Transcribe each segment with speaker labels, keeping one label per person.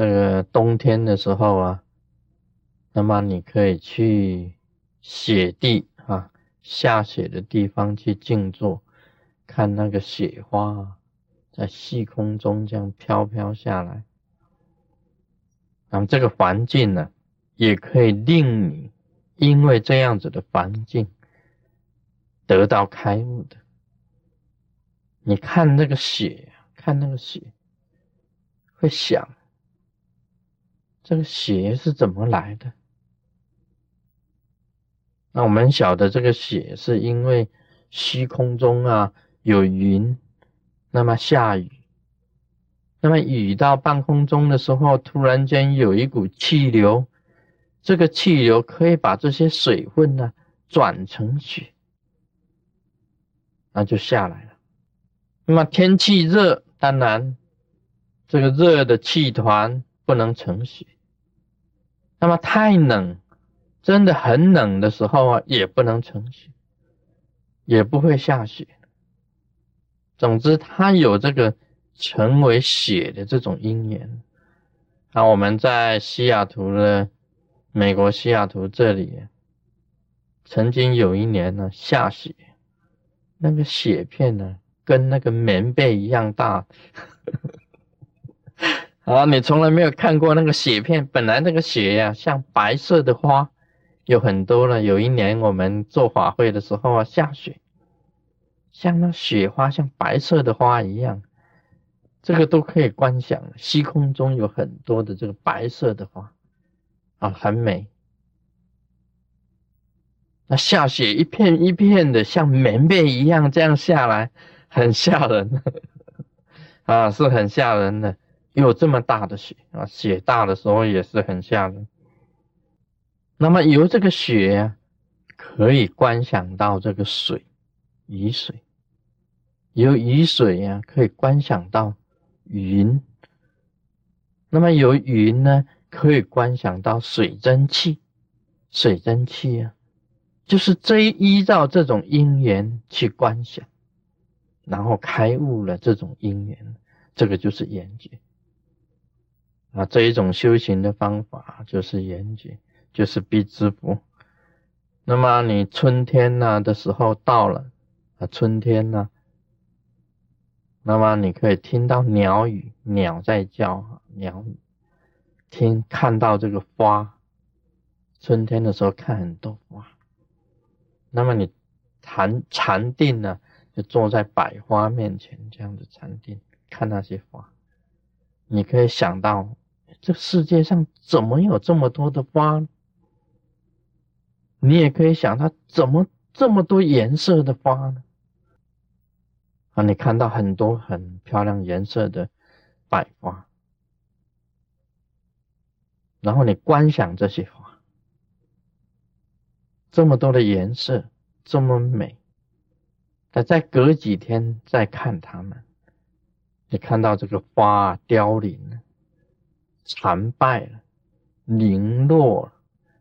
Speaker 1: 这个冬天的时候啊，那么你可以去雪地啊，下雪的地方去静坐，看那个雪花在细空中这样飘飘下来。那么这个环境呢，也可以令你因为这样子的环境得到开悟的。你看那个雪，看那个雪，会想。这个雪是怎么来的？那我们晓得这个雪是因为虚空中啊有云，那么下雨，那么雨到半空中的时候，突然间有一股气流，这个气流可以把这些水分呢转成雪，那就下来了。那么天气热，当然这个热的气团不能成雪。那么太冷，真的很冷的时候啊，也不能成雪，也不会下雪。总之，它有这个成为雪的这种因缘。那我们在西雅图的美国西雅图这里，曾经有一年呢下雪，那个雪片呢跟那个棉被一样大。啊，你从来没有看过那个雪片，本来那个雪呀像白色的花，有很多了。有一年我们做法会的时候啊，下雪，像那雪花像白色的花一样，这个都可以观想。虚空中有很多的这个白色的花，啊，很美。那下雪一片一片的，像棉被一样这样下来，很吓人，啊，是很吓人的。有这么大的雪啊，雪大的时候也是很吓人。那么由这个雪呀，可以观想到这个水，雨水；由雨水呀，可以观想到云。那么由云呢，可以观想到水蒸气，水蒸气啊，就是这依照这种因缘去观想，然后开悟了这种因缘，这个就是缘觉。啊，这一种修行的方法就是严谨，就是必知福。那么你春天呢的时候到了，啊，春天呢，那么你可以听到鸟语，鸟在叫，鸟语，听看到这个花，春天的时候看很多花。那么你禅禅定呢，就坐在百花面前这样子禅定，看那些花，你可以想到。这世界上怎么有这么多的花？你也可以想，它怎么这么多颜色的花呢？啊，你看到很多很漂亮颜色的百花，然后你观想这些花，这么多的颜色，这么美。那再隔几天再看它们，你看到这个花凋零了。残败了，零落了，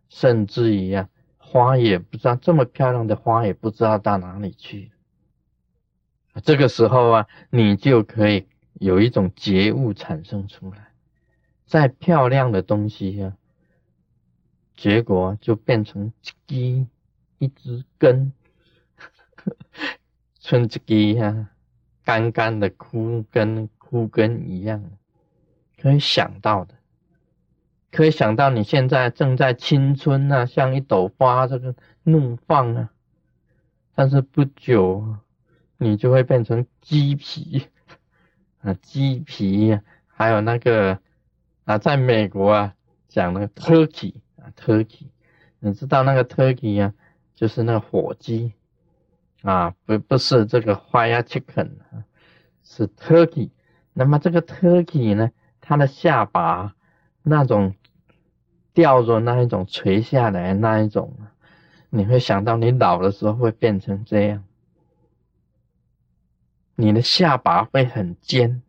Speaker 1: 甚至于啊，花也不知道这么漂亮的花也不知道到哪里去。这个时候啊，你就可以有一种觉悟产生出来。再漂亮的东西啊，结果就变成一一只根，春之根啊，干干的枯根、枯根一样，可以想到的。可以想到你现在正在青春啊，像一朵花这个怒放啊，但是不久你就会变成鸡皮 啊，鸡皮，还有那个啊，在美国啊讲那个 turkey 啊，turkey，你知道那个 turkey 啊，就是那个火鸡啊，不不是这个 fire chicken 啊，是 turkey。那么这个 turkey 呢，他的下巴那种。吊着那一种垂下来那一种，你会想到你老的时候会变成这样，你的下巴会很尖，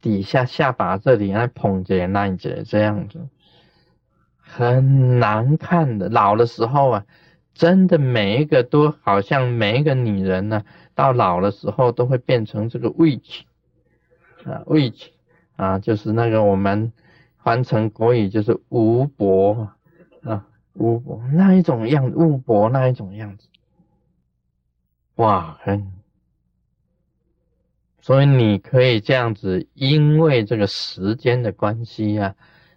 Speaker 1: 底下下巴这里还捧着那一节这样子，很难看的。老的时候啊，真的每一个都好像每一个女人呢，到老的时候都会变成这个 witch 啊，witch 啊，就是那个我们。翻成国语就是无薄啊，无薄那一种样，无薄那一种样子，哇，很。所以你可以这样子，因为这个时间的关系啊，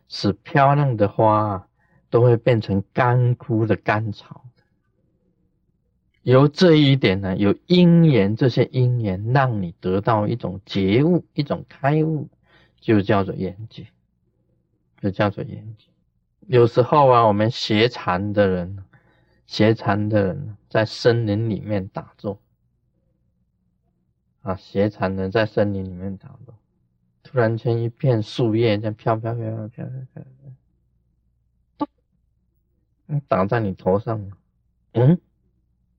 Speaker 1: 使漂亮的花都会变成干枯的干草。由这一点呢，有因缘，这些因缘让你得到一种觉悟，一种开悟，就叫做眼睛，就叫做眼睛。有时候啊，我们学禅的人，学禅的人在森林里面打坐。啊，斜禅的在森林里面打坐，突然间一片树叶这样飘飘飘飘飘飘飘，咚，打在你头上，嗯，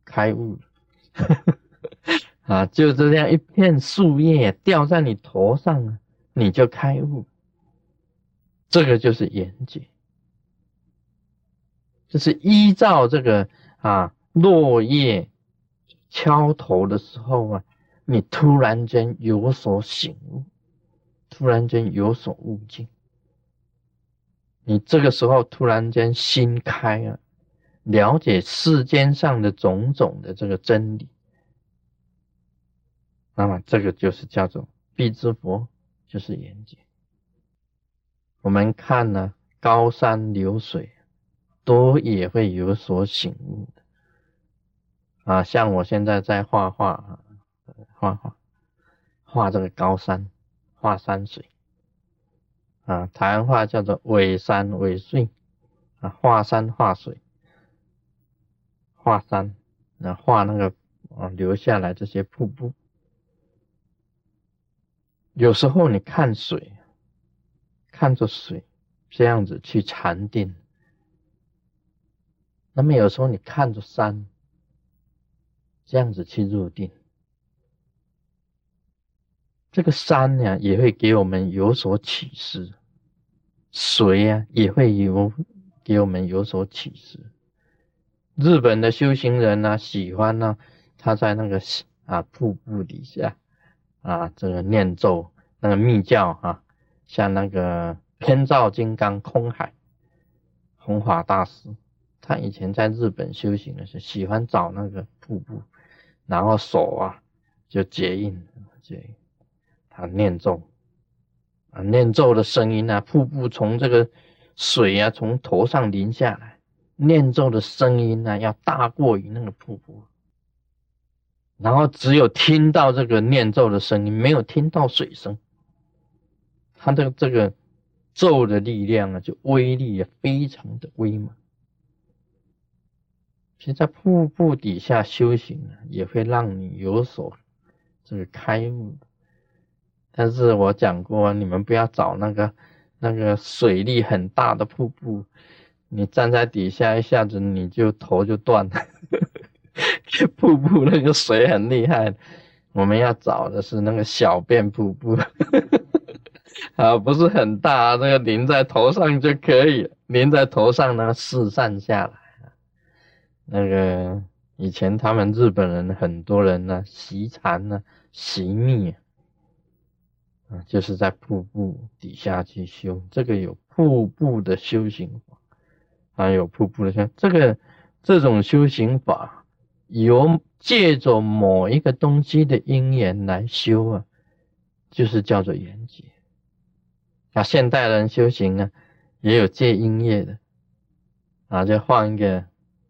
Speaker 1: 开悟了，啊，就这样一片树叶掉在你头上，你就开悟，这个就是眼界，就是依照这个啊落叶敲头的时候啊。你突然间有所醒悟，突然间有所悟境，你这个时候突然间心开了，了解世间上的种种的这个真理，那么这个就是叫做必之佛，就是眼界。我们看呢，高山流水，都也会有所醒悟的啊。像我现在在画画。画画，画这个高山，画山水，啊，台湾话叫做尾山尾水，啊，画山画水，画山，那画那个啊流下来这些瀑布。有时候你看水，看着水这样子去禅定，那么有时候你看着山，这样子去入定。这个山呢，也会给我们有所启示；水呀，也会有给我们有所启示。日本的修行人呢，喜欢呢，他在那个啊瀑布底下啊，这个念咒，那个密教啊，像那个天照金刚空海、弘法大师，他以前在日本修行的时候，喜欢找那个瀑布，然后手啊就结印，结印。他念咒啊，念咒的声音啊，瀑布从这个水啊，从头上淋下来，念咒的声音呢，要大过于那个瀑布。然后只有听到这个念咒的声音，没有听到水声。他的这个咒的力量啊，就威力也非常的威猛。其实，在瀑布底下修行呢，也会让你有所这个开悟。但是我讲过，你们不要找那个那个水力很大的瀑布，你站在底下一下子你就头就断了。瀑布那个水很厉害，我们要找的是那个小便瀑布，啊，不是很大，那个淋在头上就可以，淋在头上呢四散下来。那个以前他们日本人很多人呢习禅呢习密。啊，就是在瀑布底下去修，这个有瀑布的修行法，还有瀑布的像这个这种修行法，由借着某一个东西的因缘来修啊，就是叫做缘结。啊，现代人修行呢，也有借音乐的，啊，就换一个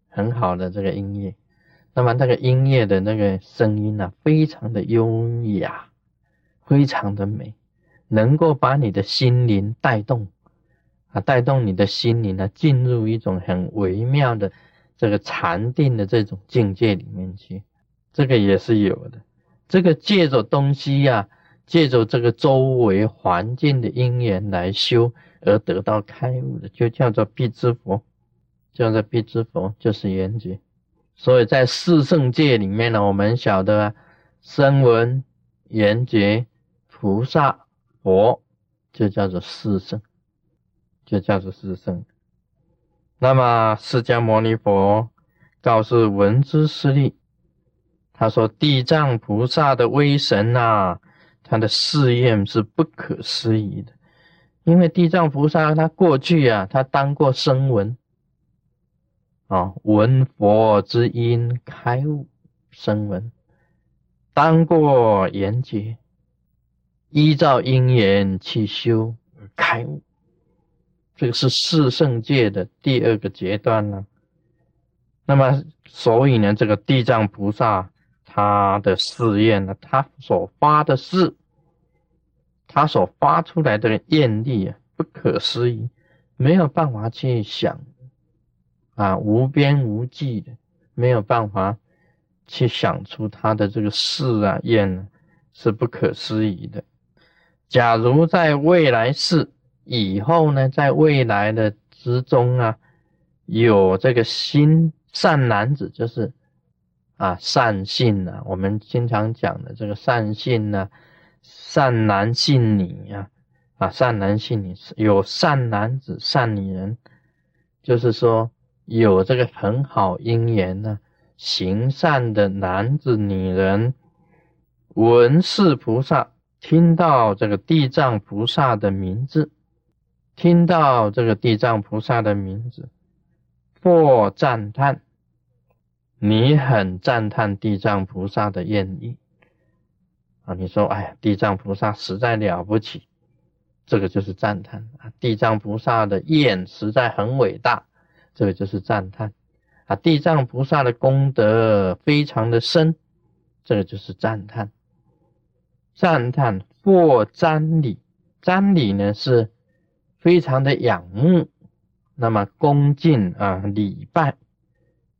Speaker 1: 很好的这个音乐，那么那个音乐的那个声音呢，非常的优雅。非常的美，能够把你的心灵带动啊，带动你的心灵呢，进入一种很微妙的这个禅定的这种境界里面去。这个也是有的。这个借着东西呀，借着这个周围环境的因缘来修而得到开悟的，就叫做必知佛，叫做必知佛，就是缘觉。所以在四圣界里面呢，我们晓得声闻缘觉。菩萨、佛就叫做四圣，就叫做四圣。那么释迦牟尼佛告诉文殊师利，他说：“地藏菩萨的威神呐，他的誓愿是不可思议的。因为地藏菩萨他过去啊，他当过声闻，啊，闻佛之音开悟声闻，当过缘觉，依照因缘去修而开悟，这个是四圣界的第二个阶段呢。那么，所以呢，这个地藏菩萨他的誓愿呢，他所发的誓。他所发出来的愿力啊，不可思议，没有办法去想啊，无边无际的，没有办法去想出他的这个誓啊愿是不可思议的。假如在未来世以后呢，在未来的之中啊，有这个心善男子，就是啊善性呢，我们经常讲的这个善性呢。善男信女呀，啊，善男信女有善男子、善女人，就是说有这个很好姻缘呢，行善的男子、女人，闻是菩萨，听到这个地藏菩萨的名字，听到这个地藏菩萨的名字，或赞叹，你很赞叹地藏菩萨的愿意。啊，你说，哎呀，地藏菩萨实在了不起，这个就是赞叹啊。地藏菩萨的愿实在很伟大，这个就是赞叹啊。地藏菩萨的功德非常的深，这个就是赞叹。赞叹或瞻礼，瞻礼呢是非常的仰慕，那么恭敬啊，礼拜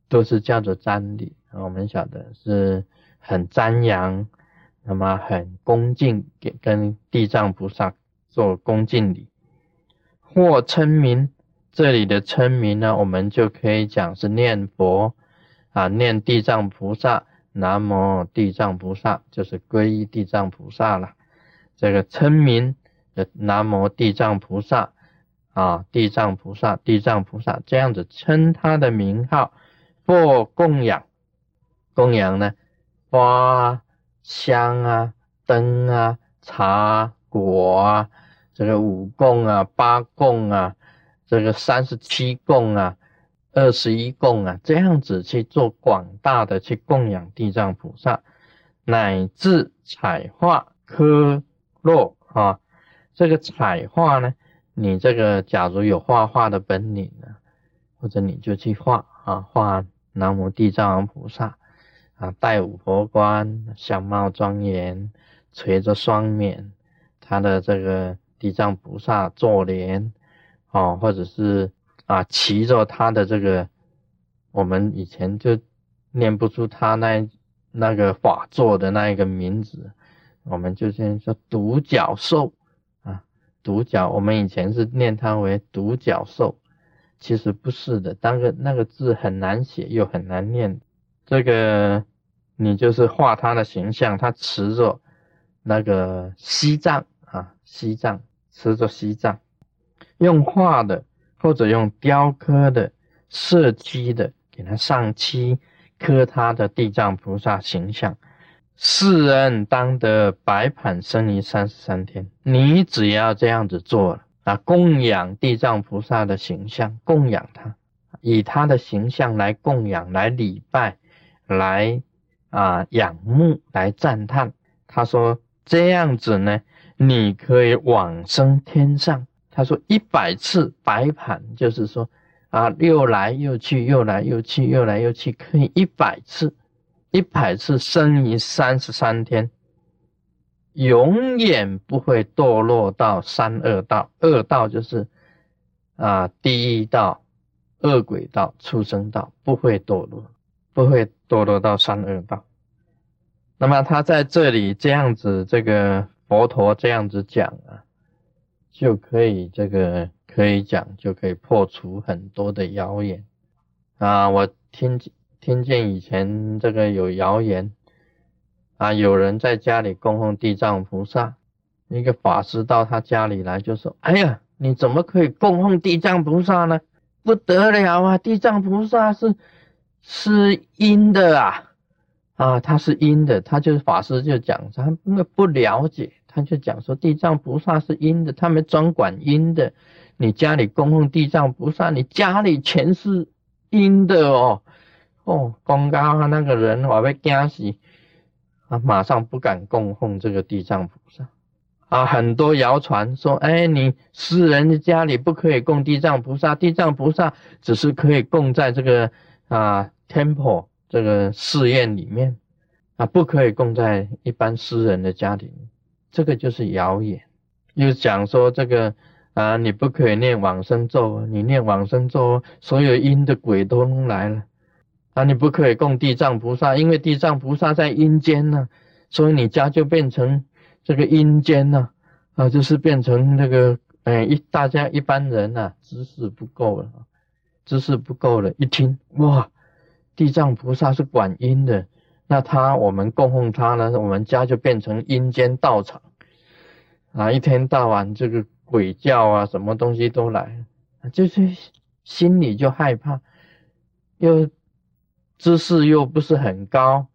Speaker 1: 都是叫做瞻礼啊。我们晓得是很瞻仰。那么很恭敬，给跟地藏菩萨做恭敬礼，或称名。这里的称名呢，我们就可以讲是念佛啊，念地藏菩萨，南无地藏菩萨，就是皈依地藏菩萨了。这个称名南无地藏菩萨啊，地藏菩萨，地藏菩萨这样子称他的名号，或供养，供养呢花。香啊，灯啊，茶果啊，这个五供啊，八供啊，这个三十七供啊，二十一供啊，这样子去做广大的去供养地藏菩萨，乃至彩画科落啊，这个彩画呢，你这个假如有画画的本领呢，或者你就去画啊，画南无地藏王菩萨。啊，戴五佛冠，相貌庄严，垂着双冕，他的这个地藏菩萨坐莲，哦，或者是啊，骑着他的这个，我们以前就念不出他那那个法座的那一个名字，我们就先说独角兽，独角，我们以前是念它为独角兽，其实不是的，当个那个字很难写又很难念，这个。你就是画他的形象，他持着那个西藏啊，西藏持着西藏，用画的或者用雕刻的、设漆的，给他上漆刻他的地藏菩萨形象。世人当得白盘生于三十三天。你只要这样子做了啊，供养地藏菩萨的形象，供养他，以他的形象来供养、来礼拜、来。啊，仰慕来赞叹，他说这样子呢，你可以往生天上。他说一百次白盘，就是说啊，又来又去，又来又去，又来又去，可以一百次，一百次生于三十三天，永远不会堕落到三恶道。恶道就是啊，地狱道、恶鬼道、畜生道，不会堕落。不会堕落到三恶道。那么他在这里这样子，这个佛陀这样子讲啊，就可以这个可以讲，就可以破除很多的谣言啊。我听听见以前这个有谣言啊，有人在家里供奉地藏菩萨，一个法师到他家里来就说：“哎呀，你怎么可以供奉地藏菩萨呢？不得了啊！地藏菩萨是。”是阴的啊，啊，他是阴的，他就是法师就讲，他因为不了解，他就讲说地藏菩萨是阴的，他们专管阴的。你家里供奉地藏菩萨，你家里全是阴的哦，哦，公告那个人我被惊死，啊，马上不敢供奉这个地藏菩萨。啊，很多谣传说，哎，你私人的家里不可以供地藏菩萨，地藏菩萨只是可以供在这个啊 temple 这个寺院里面，啊，不可以供在一般私人的家里，这个就是谣言。又讲说这个啊，你不可以念往生咒，你念往生咒，所有阴的鬼都来了。啊，你不可以供地藏菩萨，因为地藏菩萨在阴间呢，所以你家就变成。这个阴间呢，啊，就是变成那个，哎，一大家一般人呐，知识不够了，知识不够了，一听哇，地藏菩萨是管阴的，那他我们供奉他呢，我们家就变成阴间道场，啊，一天到晚这个鬼叫啊，什么东西都来，就是心里就害怕，又知识又不是很高。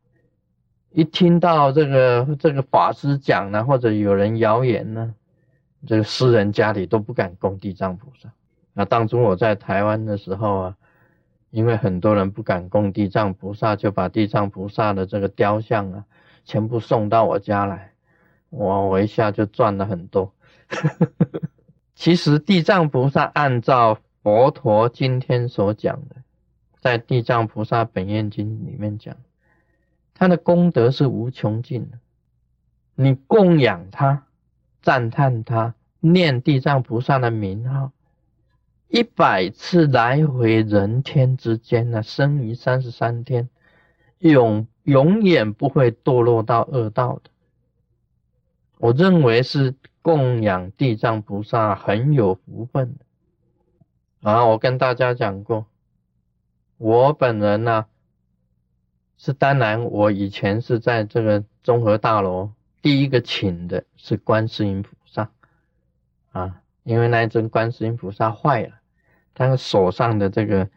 Speaker 1: 一听到这个这个法师讲呢，或者有人谣言呢，这个私人家里都不敢供地藏菩萨。那当初我在台湾的时候啊，因为很多人不敢供地藏菩萨，就把地藏菩萨的这个雕像啊，全部送到我家来，我我一下就赚了很多。其实地藏菩萨按照佛陀今天所讲的，在《地藏菩萨本愿经》里面讲。他的功德是无穷尽的，你供养他、赞叹他、念地藏菩萨的名号，一百次来回人天之间呢，生于三十三天，永永远不会堕落到恶道的。我认为是供养地藏菩萨很有福分的。啊，我跟大家讲过，我本人呢。是当然，我以前是在这个综合大楼第一个请的是观世音菩萨啊，因为那一尊观世音菩萨坏了，他的手上的这个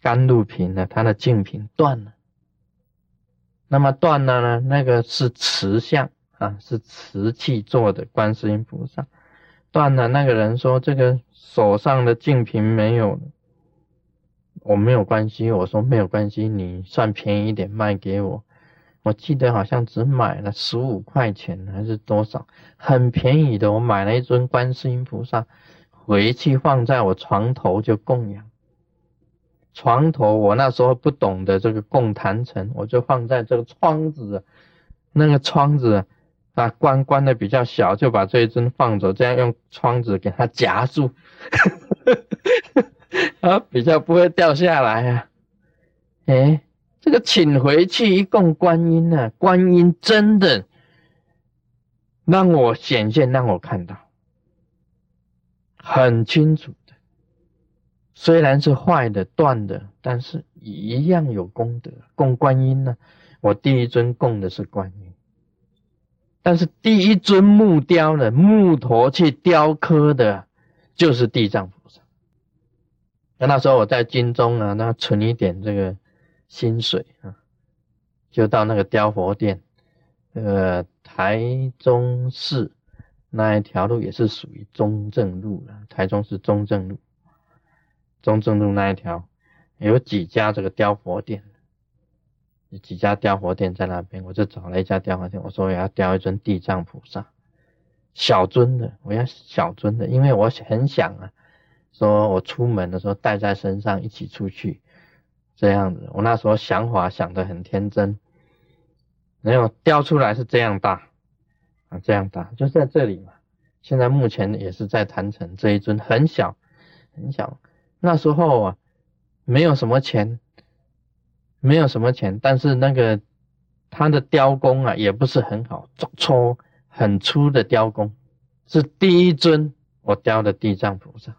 Speaker 1: 甘露瓶呢，它的净瓶断了。那么断了呢，那个是瓷像啊，是瓷器做的观世音菩萨断了。那个人说这个手上的净瓶没有了。我没有关系，我说没有关系，你算便宜一点卖给我。我记得好像只买了十五块钱还是多少，很便宜的。我买了一尊观世音菩萨，回去放在我床头就供养。床头我那时候不懂得这个供坛城，我就放在这个窗子，那个窗子啊关关的比较小，就把这一尊放着，这样用窗子给它夹住。啊，比较不会掉下来啊！哎，这个请回去一供观音呢，观音真的让我显现，让我看到很清楚的。虽然是坏的、断的，但是一样有功德。供观音呢，我第一尊供的是观音，但是第一尊木雕的木头去雕刻的，就是地藏菩。那那时候我在金钟啊，那存一点这个薪水啊，就到那个雕佛店，呃，台中市那一条路也是属于中正路了。台中市中正路，中正路那一条有几家这个雕佛店，有几家雕佛店在那边，我就找了一家雕佛店，我说我要雕一尊地藏菩萨，小尊的，我要小尊的，因为我很想啊。说我出门的时候带在身上一起出去，这样子。我那时候想法想得很天真，没有雕出来是这样大啊，这样大就在这里嘛。现在目前也是在坛城这一尊很小很小。那时候啊，没有什么钱，没有什么钱，但是那个他的雕工啊也不是很好，粗很粗的雕工，是第一尊我雕的地藏菩萨。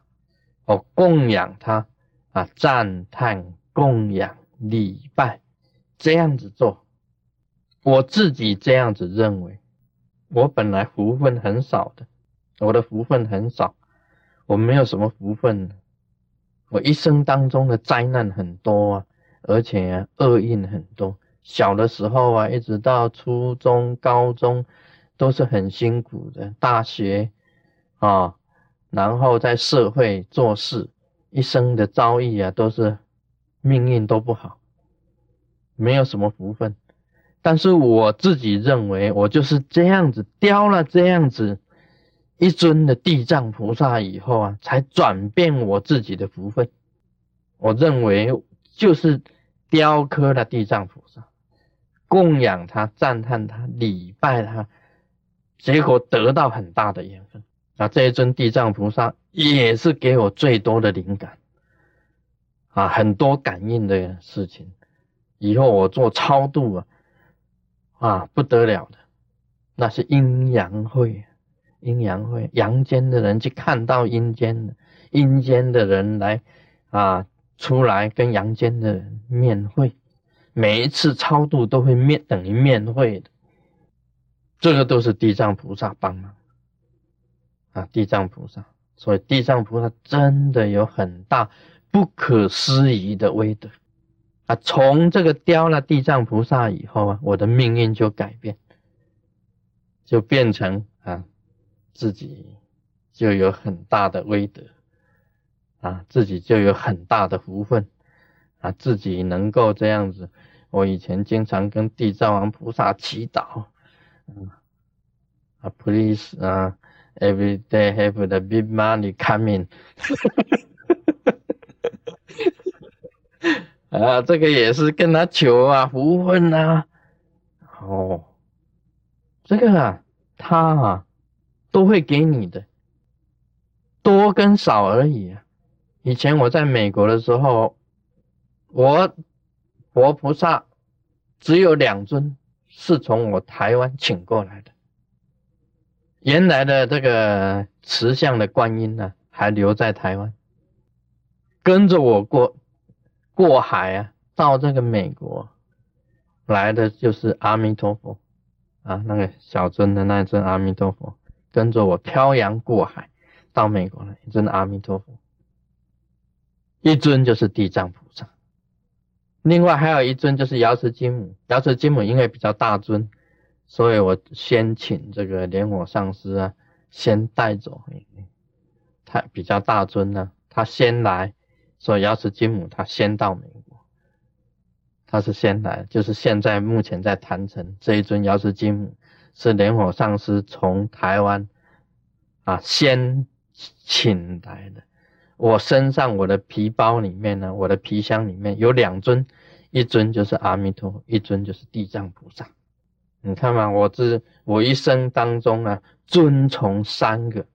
Speaker 1: 我供养他啊，赞叹、供养、礼拜，这样子做，我自己这样子认为。我本来福分很少的，我的福分很少，我没有什么福分。我一生当中的灾难很多啊，而且厄运很多，小的时候啊，一直到初中、高中，都是很辛苦的。大学啊，然后在社会做事，一生的遭遇啊，都是命运都不好，没有什么福分。但是我自己认为，我就是这样子雕了这样子一尊的地藏菩萨以后啊，才转变我自己的福分。我认为就是雕刻了地藏菩萨。供养他，赞叹他，礼拜他，结果得到很大的缘分啊！这一尊地藏菩萨也是给我最多的灵感啊，很多感应的事情。以后我做超度啊，啊不得了的，那是阴阳会，阴阳会，阳间的人去看到阴间的，阴间的人来啊出来跟阳间的人面会。每一次超度都会面等于面会的，这个都是地藏菩萨帮忙啊！地藏菩萨，所以地藏菩萨真的有很大不可思议的威德啊！从这个雕了地藏菩萨以后啊，我的命运就改变，就变成啊，自己就有很大的威德啊，自己就有很大的福分。啊，自己能够这样子，我以前经常跟地藏王菩萨祈祷，嗯，啊，please 啊，every day have the big money coming，啊，这个也是跟他求啊，福分啊，哦，这个啊，他啊，都会给你的，多跟少而已啊。以前我在美国的时候。我佛菩萨只有两尊，是从我台湾请过来的。原来的这个慈像的观音呢，还留在台湾，跟着我过过海啊，到这个美国来的就是阿弥陀佛。啊，那个小尊的那一尊阿弥陀佛，跟着我漂洋过海到美国来，一尊阿弥陀佛，一尊就是地藏菩萨。另外还有一尊就是瑶池金母，瑶池金母因为比较大尊，所以我先请这个莲火上师啊，先带走。他比较大尊呢，他先来，所以瑶池金母。他先到美国，他是先来，就是现在目前在坛城这一尊瑶池金母。是莲火上师从台湾啊先请来的。我身上我的皮包里面呢，我的皮箱里面有两尊，一尊就是阿弥陀佛，一尊就是地藏菩萨。你看嘛，我这我一生当中啊，尊崇三个，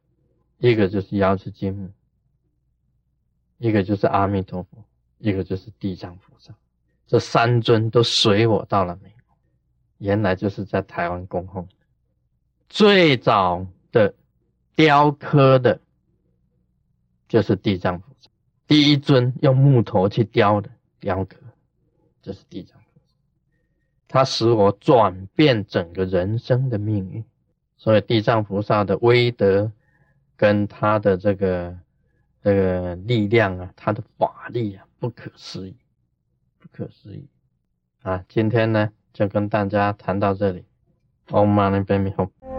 Speaker 1: 一个就是药师金母，一个就是阿弥陀佛，一个就是地藏菩萨。这三尊都随我到了美国，原来就是在台湾供奉。最早的雕刻的。就是地藏菩萨，第一尊用木头去雕的雕刻，就是地藏，它使我转变整个人生的命运。所以地藏菩萨的威德跟他的这个这个力量啊，他的法力啊，不可思议，不可思议啊！今天呢，就跟大家谈到这里。Om Mani Padme Hum。